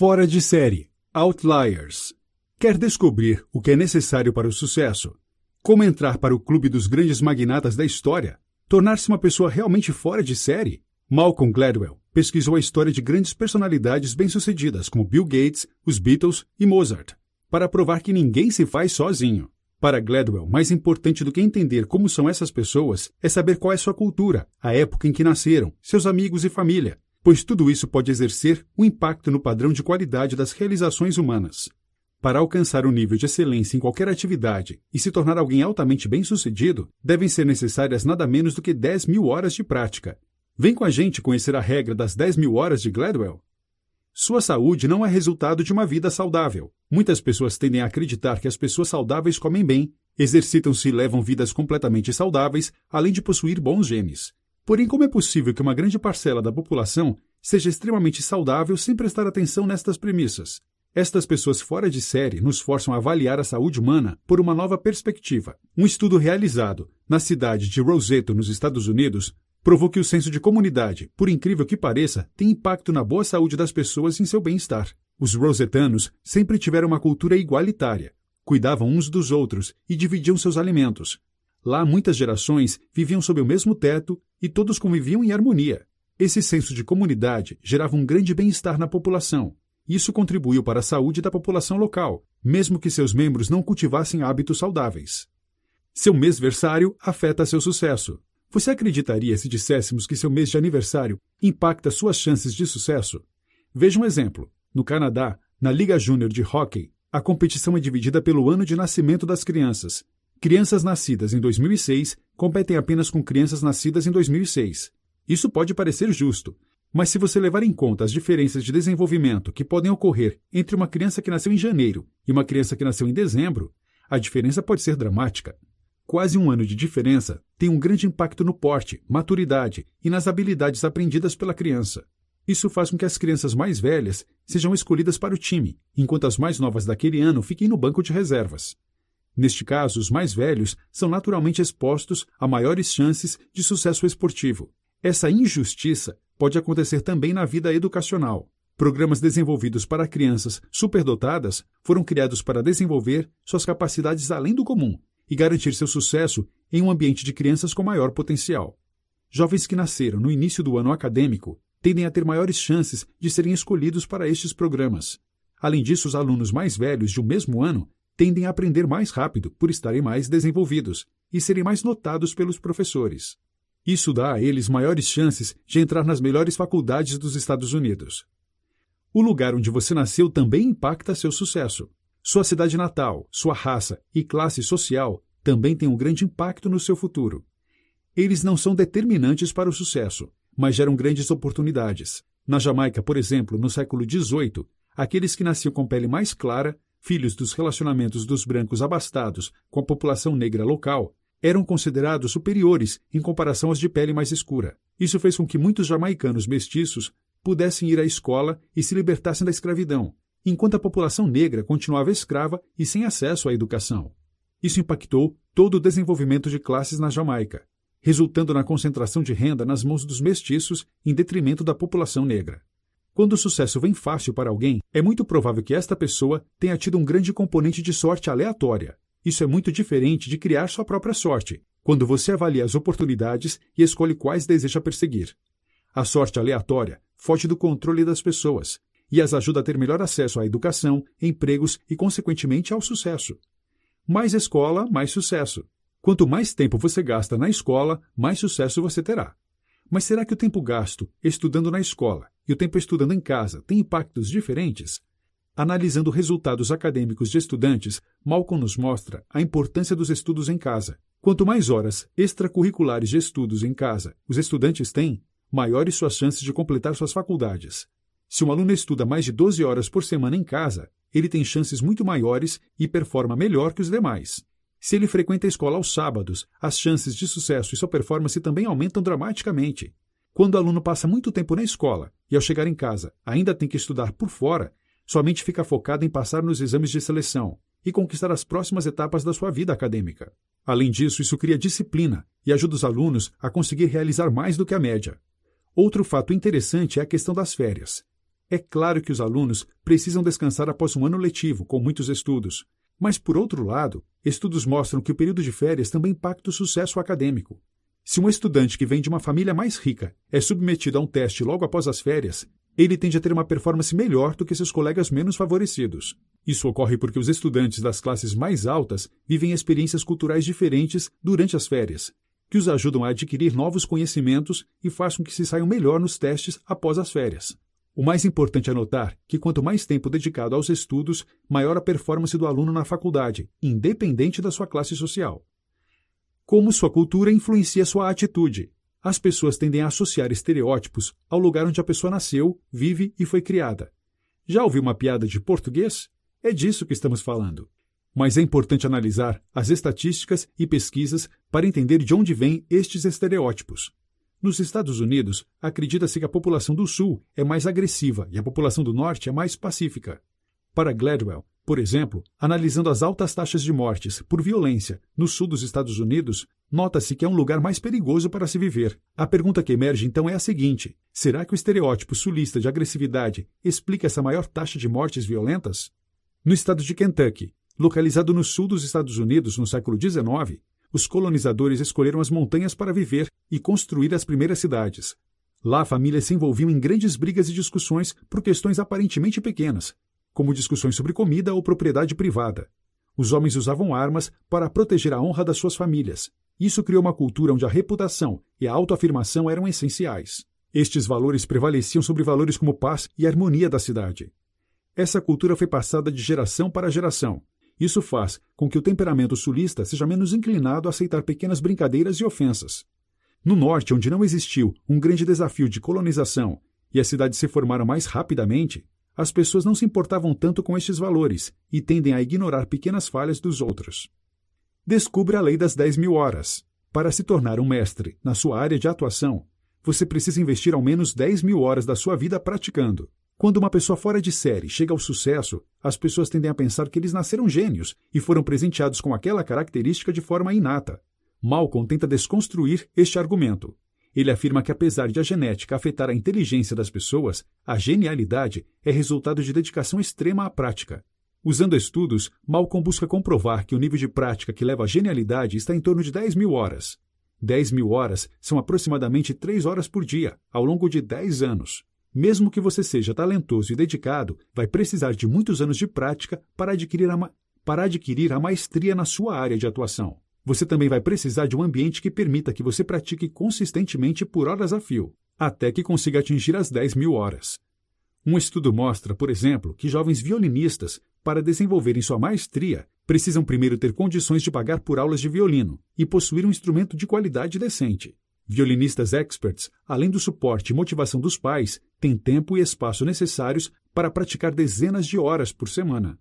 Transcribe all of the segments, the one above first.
Fora de série. Outliers. Quer descobrir o que é necessário para o sucesso? Como entrar para o clube dos grandes magnatas da história? Tornar-se uma pessoa realmente fora de série? Malcolm Gladwell pesquisou a história de grandes personalidades bem-sucedidas como Bill Gates, os Beatles e Mozart, para provar que ninguém se faz sozinho. Para Gladwell, mais importante do que entender como são essas pessoas é saber qual é sua cultura, a época em que nasceram, seus amigos e família, pois tudo isso pode exercer um impacto no padrão de qualidade das realizações humanas. Para alcançar um nível de excelência em qualquer atividade e se tornar alguém altamente bem-sucedido, devem ser necessárias nada menos do que 10 mil horas de prática. Vem com a gente conhecer a regra das 10 mil horas de Gladwell. Sua saúde não é resultado de uma vida saudável. Muitas pessoas tendem a acreditar que as pessoas saudáveis comem bem, exercitam-se e levam vidas completamente saudáveis, além de possuir bons genes. Porém, como é possível que uma grande parcela da população seja extremamente saudável sem prestar atenção nestas premissas? Estas pessoas fora de série nos forçam a avaliar a saúde humana por uma nova perspectiva. Um estudo realizado na cidade de Roseto, nos Estados Unidos, provou que o senso de comunidade, por incrível que pareça, tem impacto na boa saúde das pessoas e em seu bem-estar. Os rosetanos sempre tiveram uma cultura igualitária, cuidavam uns dos outros e dividiam seus alimentos. Lá, muitas gerações viviam sob o mesmo teto e todos conviviam em harmonia. Esse senso de comunidade gerava um grande bem-estar na população. Isso contribuiu para a saúde da população local, mesmo que seus membros não cultivassem hábitos saudáveis. Seu mêsversário afeta seu sucesso. Você acreditaria se disséssemos que seu mês de aniversário impacta suas chances de sucesso? Veja um exemplo. No Canadá, na Liga Júnior de Hockey, a competição é dividida pelo ano de nascimento das crianças. Crianças nascidas em 2006 competem apenas com crianças nascidas em 2006. Isso pode parecer justo, mas se você levar em conta as diferenças de desenvolvimento que podem ocorrer entre uma criança que nasceu em janeiro e uma criança que nasceu em dezembro, a diferença pode ser dramática. Quase um ano de diferença tem um grande impacto no porte, maturidade e nas habilidades aprendidas pela criança. Isso faz com que as crianças mais velhas sejam escolhidas para o time, enquanto as mais novas daquele ano fiquem no banco de reservas. Neste caso, os mais velhos são naturalmente expostos a maiores chances de sucesso esportivo. Essa injustiça pode acontecer também na vida educacional. Programas desenvolvidos para crianças superdotadas foram criados para desenvolver suas capacidades além do comum e garantir seu sucesso em um ambiente de crianças com maior potencial. Jovens que nasceram no início do ano acadêmico tendem a ter maiores chances de serem escolhidos para estes programas. Além disso, os alunos mais velhos de um mesmo ano tendem a aprender mais rápido por estarem mais desenvolvidos e serem mais notados pelos professores. Isso dá a eles maiores chances de entrar nas melhores faculdades dos Estados Unidos. O lugar onde você nasceu também impacta seu sucesso. Sua cidade natal, sua raça e classe social também têm um grande impacto no seu futuro. Eles não são determinantes para o sucesso, mas geram grandes oportunidades. Na Jamaica, por exemplo, no século XVIII, aqueles que nasciam com pele mais clara, filhos dos relacionamentos dos brancos abastados com a população negra local, eram considerados superiores em comparação aos de pele mais escura. Isso fez com que muitos jamaicanos mestiços pudessem ir à escola e se libertassem da escravidão, enquanto a população negra continuava escrava e sem acesso à educação. Isso impactou todo o desenvolvimento de classes na Jamaica, resultando na concentração de renda nas mãos dos mestiços em detrimento da população negra. Quando o sucesso vem fácil para alguém, é muito provável que esta pessoa tenha tido um grande componente de sorte aleatória. Isso é muito diferente de criar sua própria sorte, quando você avalia as oportunidades e escolhe quais deseja perseguir. A sorte aleatória foge do controle das pessoas e as ajuda a ter melhor acesso à educação, empregos e, consequentemente, ao sucesso. Mais escola, mais sucesso. Quanto mais tempo você gasta na escola, mais sucesso você terá. Mas será que o tempo gasto estudando na escola e o tempo estudando em casa têm impactos diferentes? Analisando resultados acadêmicos de estudantes, Malcolm nos mostra a importância dos estudos em casa. Quanto mais horas extracurriculares de estudos em casa os estudantes têm, maiores suas chances de completar suas faculdades. Se um aluno estuda mais de 12 horas por semana em casa, ele tem chances muito maiores e performa melhor que os demais. Se ele frequenta a escola aos sábados, as chances de sucesso e sua performance também aumentam dramaticamente. Quando o aluno passa muito tempo na escola e, ao chegar em casa, ainda tem que estudar por fora, sua mente fica focada em passar nos exames de seleção e conquistar as próximas etapas da sua vida acadêmica. Além disso, isso cria disciplina e ajuda os alunos a conseguir realizar mais do que a média. Outro fato interessante é a questão das férias. É claro que os alunos precisam descansar após um ano letivo, com muitos estudos. Mas, por outro lado, estudos mostram que o período de férias também impacta o sucesso acadêmico. Se um estudante que vem de uma família mais rica é submetido a um teste logo após as férias, ele tende a ter uma performance melhor do que seus colegas menos favorecidos. Isso ocorre porque os estudantes das classes mais altas vivem experiências culturais diferentes durante as férias, que os ajudam a adquirir novos conhecimentos e faz com que se saiam melhor nos testes após as férias. O mais importante é notar que quanto mais tempo dedicado aos estudos, maior a performance do aluno na faculdade, independente da sua classe social. Como sua cultura influencia sua atitude. As pessoas tendem a associar estereótipos ao lugar onde a pessoa nasceu, vive e foi criada. Já ouviu uma piada de português? É disso que estamos falando. Mas é importante analisar as estatísticas e pesquisas para entender de onde vêm estes estereótipos. Nos Estados Unidos, acredita-se que a população do Sul é mais agressiva e a população do Norte é mais pacífica. Para Gladwell, por exemplo, analisando as altas taxas de mortes por violência no sul dos Estados Unidos, nota-se que é um lugar mais perigoso para se viver. A pergunta que emerge então é a seguinte: será que o estereótipo sulista de agressividade explica essa maior taxa de mortes violentas? No estado de Kentucky, localizado no sul dos Estados Unidos no século XIX, os colonizadores escolheram as montanhas para viver e construir as primeiras cidades. Lá, famílias se envolviam em grandes brigas e discussões por questões aparentemente pequenas, como discussões sobre comida ou propriedade privada. Os homens usavam armas para proteger a honra das suas famílias. Isso criou uma cultura onde a reputação e a autoafirmação eram essenciais. Estes valores prevaleciam sobre valores como paz e harmonia da cidade. Essa cultura foi passada de geração para geração, isso faz com que o temperamento sulista seja menos inclinado a aceitar pequenas brincadeiras e ofensas. No norte, onde não existiu um grande desafio de colonização e as cidades se formaram mais rapidamente, as pessoas não se importavam tanto com estes valores e tendem a ignorar pequenas falhas dos outros. Descubra a lei das 10 mil horas. Para se tornar um mestre na sua área de atuação, você precisa investir ao menos 10 mil horas da sua vida praticando. Quando uma pessoa fora de série chega ao sucesso, as pessoas tendem a pensar que eles nasceram gênios e foram presenteados com aquela característica de forma inata. Malcolm tenta desconstruir este argumento. Ele afirma que, apesar de a genética afetar a inteligência das pessoas, a genialidade é resultado de dedicação extrema à prática. Usando estudos, Malcolm busca comprovar que o nível de prática que leva à genialidade está em torno de 10 mil horas. 10 mil horas são aproximadamente 3 horas por dia, ao longo de 10 anos. Mesmo que você seja talentoso e dedicado, vai precisar de muitos anos de prática para adquirir a, para adquirir a maestria na sua área de atuação. Você também vai precisar de um ambiente que permita que você pratique consistentemente por horas a fio, até que consiga atingir as 10 mil horas. Um estudo mostra, por exemplo, que jovens violinistas, para desenvolverem sua maestria, precisam primeiro ter condições de pagar por aulas de violino e possuir um instrumento de qualidade decente. Violinistas experts, além do suporte e motivação dos pais, têm tempo e espaço necessários para praticar dezenas de horas por semana.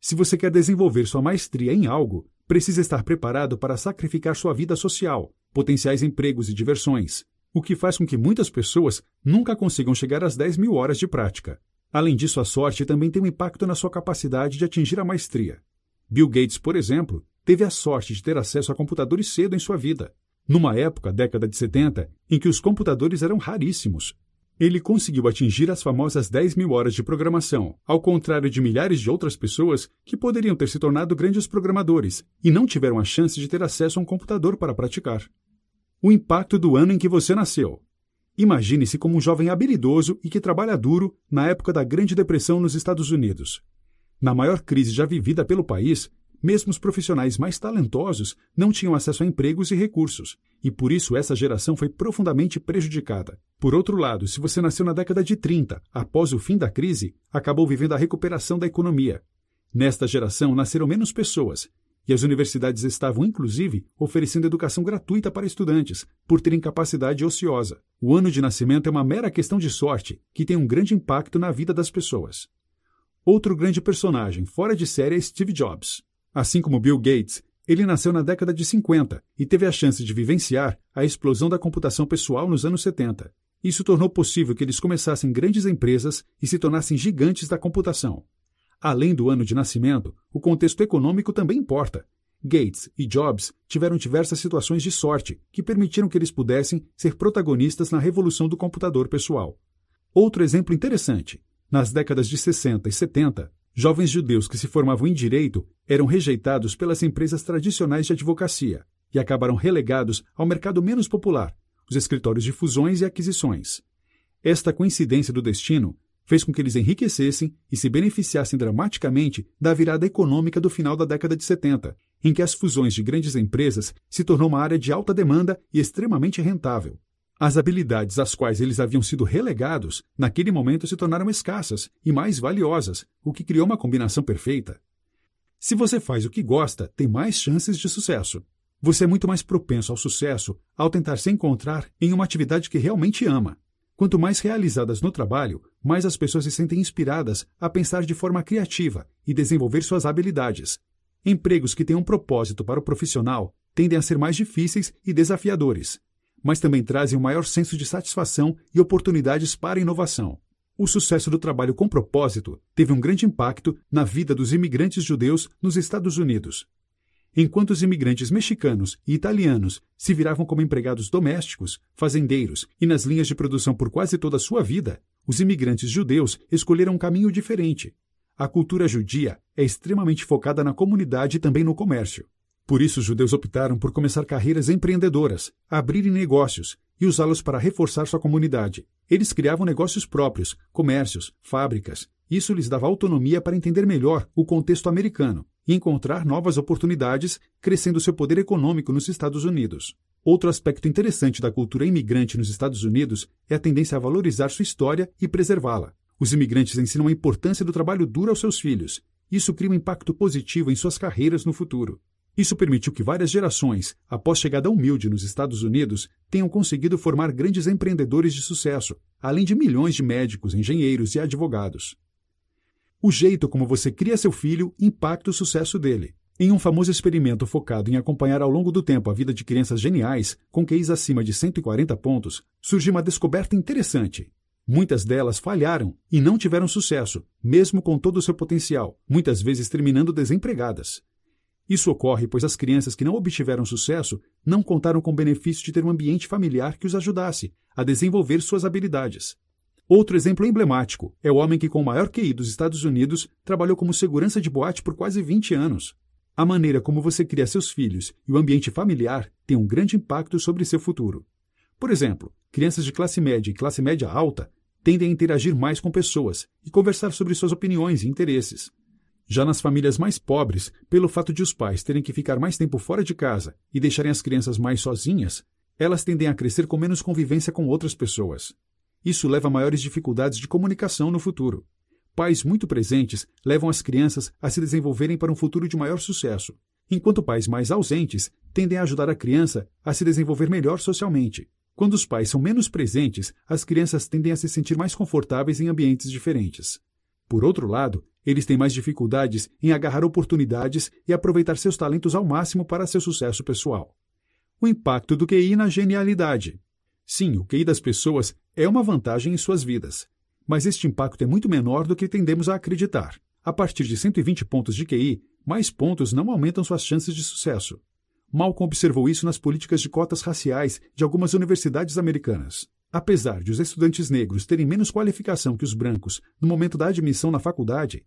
Se você quer desenvolver sua maestria em algo, precisa estar preparado para sacrificar sua vida social, potenciais empregos e diversões, o que faz com que muitas pessoas nunca consigam chegar às 10 mil horas de prática. Além disso, a sorte também tem um impacto na sua capacidade de atingir a maestria. Bill Gates, por exemplo, teve a sorte de ter acesso a computadores cedo em sua vida, numa época, década de 70, em que os computadores eram raríssimos. Ele conseguiu atingir as famosas 10 mil horas de programação, ao contrário de milhares de outras pessoas que poderiam ter se tornado grandes programadores e não tiveram a chance de ter acesso a um computador para praticar. O impacto do ano em que você nasceu. Imagine-se como um jovem habilidoso e que trabalha duro na época da Grande Depressão nos Estados Unidos. Na maior crise já vivida pelo país, mesmo os profissionais mais talentosos não tinham acesso a empregos e recursos, e por isso essa geração foi profundamente prejudicada. Por outro lado, se você nasceu na década de 30, após o fim da crise, acabou vivendo a recuperação da economia. Nesta geração nasceram menos pessoas, e as universidades estavam, inclusive, oferecendo educação gratuita para estudantes, por terem capacidade ociosa. O ano de nascimento é uma mera questão de sorte, que tem um grande impacto na vida das pessoas. Outro grande personagem fora de série é Steve Jobs. Assim como Bill Gates, ele nasceu na década de 50 e teve a chance de vivenciar a explosão da computação pessoal nos anos 70. Isso tornou possível que eles começassem grandes empresas e se tornassem gigantes da computação. Além do ano de nascimento, o contexto econômico também importa. Gates e Jobs tiveram diversas situações de sorte que permitiram que eles pudessem ser protagonistas na revolução do computador pessoal. Outro exemplo interessante: Nas décadas de 60 e 70, jovens judeus que se formavam em direito eram rejeitados pelas empresas tradicionais de advocacia e acabaram relegados ao mercado menos popular, os escritórios de fusões e aquisições. Esta coincidência do destino fez com que eles enriquecessem e se beneficiassem dramaticamente da virada econômica do final da década de 70, em que as fusões de grandes empresas se tornou uma área de alta demanda e extremamente rentável. As habilidades às quais eles haviam sido relegados, naquele momento se tornaram escassas e mais valiosas, o que criou uma combinação perfeita. Se você faz o que gosta, tem mais chances de sucesso. Você é muito mais propenso ao sucesso ao tentar se encontrar em uma atividade que realmente ama. Quanto mais realizadas no trabalho, mais as pessoas se sentem inspiradas a pensar de forma criativa e desenvolver suas habilidades. Empregos que têm um propósito para o profissional tendem a ser mais difíceis e desafiadores, mas também trazem um maior senso de satisfação e oportunidades para inovação. O sucesso do trabalho com propósito teve um grande impacto na vida dos imigrantes judeus nos Estados Unidos. Enquanto os imigrantes mexicanos e italianos se viravam como empregados domésticos, fazendeiros e nas linhas de produção por quase toda a sua vida, os imigrantes judeus escolheram um caminho diferente. A cultura judia é extremamente focada na comunidade e também no comércio. Por isso, os judeus optaram por começar carreiras empreendedoras, abrirem negócios e usá-los para reforçar sua comunidade. Eles criavam negócios próprios, comércios, fábricas. Isso lhes dava autonomia para entender melhor o contexto americano e encontrar novas oportunidades, crescendo seu poder econômico nos Estados Unidos. Outro aspecto interessante da cultura imigrante nos Estados Unidos é a tendência a valorizar sua história e preservá-la. Os imigrantes ensinam a importância do trabalho duro aos seus filhos. Isso cria um impacto positivo em suas carreiras no futuro. Isso permitiu que várias gerações, após chegada humilde nos Estados Unidos, tenham conseguido formar grandes empreendedores de sucesso, além de milhões de médicos, engenheiros e advogados. O jeito como você cria seu filho impacta o sucesso dele. Em um famoso experimento focado em acompanhar ao longo do tempo a vida de crianças geniais, com QIs acima de 140 pontos, surgiu uma descoberta interessante. Muitas delas falharam e não tiveram sucesso, mesmo com todo o seu potencial, muitas vezes terminando desempregadas. Isso ocorre pois as crianças que não obtiveram sucesso não contaram com o benefício de ter um ambiente familiar que os ajudasse a desenvolver suas habilidades. Outro exemplo emblemático é o homem que, com o maior QI dos Estados Unidos, trabalhou como segurança de boate por quase 20 anos. A maneira como você cria seus filhos e o ambiente familiar tem um grande impacto sobre seu futuro. Por exemplo, crianças de classe média e classe média alta tendem a interagir mais com pessoas e conversar sobre suas opiniões e interesses. Já nas famílias mais pobres, pelo fato de os pais terem que ficar mais tempo fora de casa e deixarem as crianças mais sozinhas, elas tendem a crescer com menos convivência com outras pessoas. Isso leva a maiores dificuldades de comunicação no futuro. Pais muito presentes levam as crianças a se desenvolverem para um futuro de maior sucesso, enquanto pais mais ausentes tendem a ajudar a criança a se desenvolver melhor socialmente. Quando os pais são menos presentes, as crianças tendem a se sentir mais confortáveis em ambientes diferentes. Por outro lado, eles têm mais dificuldades em agarrar oportunidades e aproveitar seus talentos ao máximo para seu sucesso pessoal. O impacto do QI na genialidade. Sim, o QI das pessoas é uma vantagem em suas vidas, mas este impacto é muito menor do que tendemos a acreditar. A partir de 120 pontos de QI, mais pontos não aumentam suas chances de sucesso. Malcolm observou isso nas políticas de cotas raciais de algumas universidades americanas. Apesar de os estudantes negros terem menos qualificação que os brancos no momento da admissão na faculdade,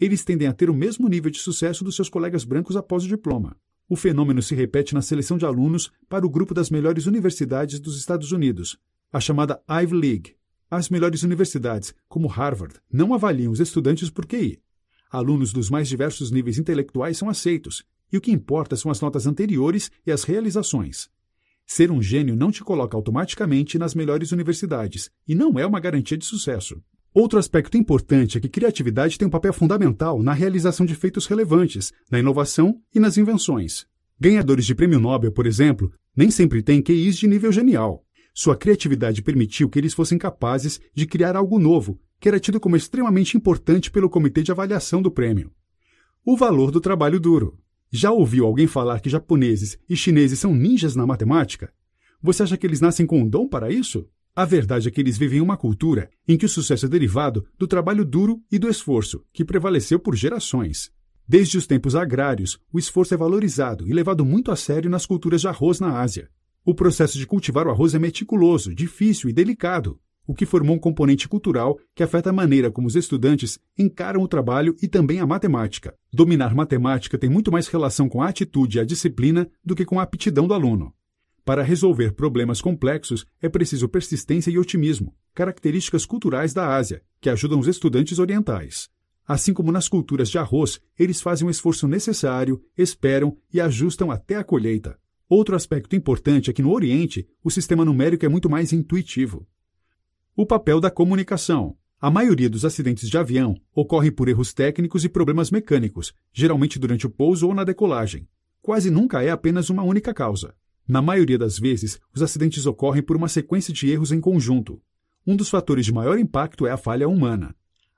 eles tendem a ter o mesmo nível de sucesso dos seus colegas brancos após o diploma. O fenômeno se repete na seleção de alunos para o grupo das melhores universidades dos Estados Unidos, a chamada Ivy League. As melhores universidades, como Harvard, não avaliam os estudantes por QI. Alunos dos mais diversos níveis intelectuais são aceitos, e o que importa são as notas anteriores e as realizações. Ser um gênio não te coloca automaticamente nas melhores universidades, e não é uma garantia de sucesso. Outro aspecto importante é que criatividade tem um papel fundamental na realização de feitos relevantes, na inovação e nas invenções. Ganhadores de prêmio Nobel, por exemplo, nem sempre têm QIs de nível genial. Sua criatividade permitiu que eles fossem capazes de criar algo novo, que era tido como extremamente importante pelo comitê de avaliação do prêmio. O valor do trabalho duro. Já ouviu alguém falar que japoneses e chineses são ninjas na matemática? Você acha que eles nascem com um dom para isso? A verdade é que eles vivem uma cultura em que o sucesso é derivado do trabalho duro e do esforço, que prevaleceu por gerações. Desde os tempos agrários, o esforço é valorizado e levado muito a sério nas culturas de arroz na Ásia. O processo de cultivar o arroz é meticuloso, difícil e delicado. O que formou um componente cultural que afeta a maneira como os estudantes encaram o trabalho e também a matemática. Dominar matemática tem muito mais relação com a atitude e a disciplina do que com a aptidão do aluno. Para resolver problemas complexos, é preciso persistência e otimismo, características culturais da Ásia, que ajudam os estudantes orientais. Assim como nas culturas de arroz, eles fazem o esforço necessário, esperam e ajustam até a colheita. Outro aspecto importante é que no Oriente, o sistema numérico é muito mais intuitivo. O papel da comunicação. A maioria dos acidentes de avião ocorre por erros técnicos e problemas mecânicos, geralmente durante o pouso ou na decolagem. Quase nunca é apenas uma única causa. Na maioria das vezes, os acidentes ocorrem por uma sequência de erros em conjunto. Um dos fatores de maior impacto é a falha humana.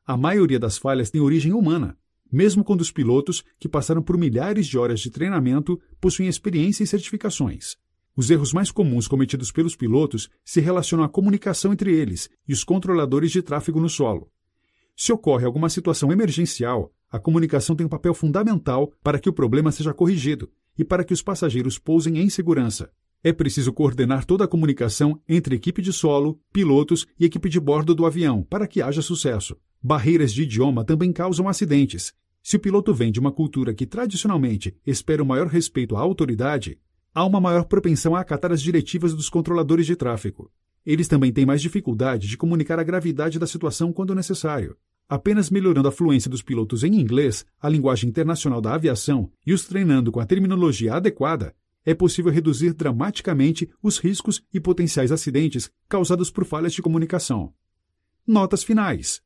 A maioria das falhas tem origem humana, mesmo quando os pilotos, que passaram por milhares de horas de treinamento, possuem experiência e certificações. Os erros mais comuns cometidos pelos pilotos se relacionam à comunicação entre eles e os controladores de tráfego no solo. Se ocorre alguma situação emergencial, a comunicação tem um papel fundamental para que o problema seja corrigido e para que os passageiros pousem em segurança. É preciso coordenar toda a comunicação entre equipe de solo, pilotos e equipe de bordo do avião para que haja sucesso. Barreiras de idioma também causam acidentes. Se o piloto vem de uma cultura que tradicionalmente espera o maior respeito à autoridade, há uma maior propensão a acatar as diretivas dos controladores de tráfego. Eles também têm mais dificuldade de comunicar a gravidade da situação quando necessário. Apenas melhorando a fluência dos pilotos em inglês, a linguagem internacional da aviação, e os treinando com a terminologia adequada, é possível reduzir dramaticamente os riscos e potenciais acidentes causados por falhas de comunicação. Notas finais.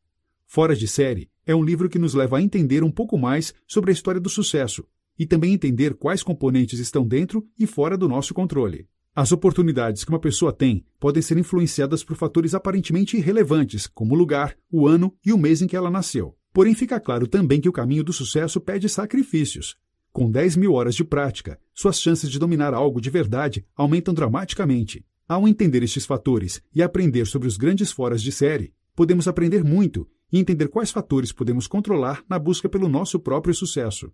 Fora de Série é um livro que nos leva a entender um pouco mais sobre a história do sucesso e também entender quais componentes estão dentro e fora do nosso controle. As oportunidades que uma pessoa tem podem ser influenciadas por fatores aparentemente irrelevantes, como o lugar, o ano e o mês em que ela nasceu. Porém, fica claro também que o caminho do sucesso pede sacrifícios. Com 10 mil horas de prática, suas chances de dominar algo de verdade aumentam dramaticamente. Ao entender estes fatores e aprender sobre os grandes foras de série, podemos aprender muito e entender quais fatores podemos controlar na busca pelo nosso próprio sucesso.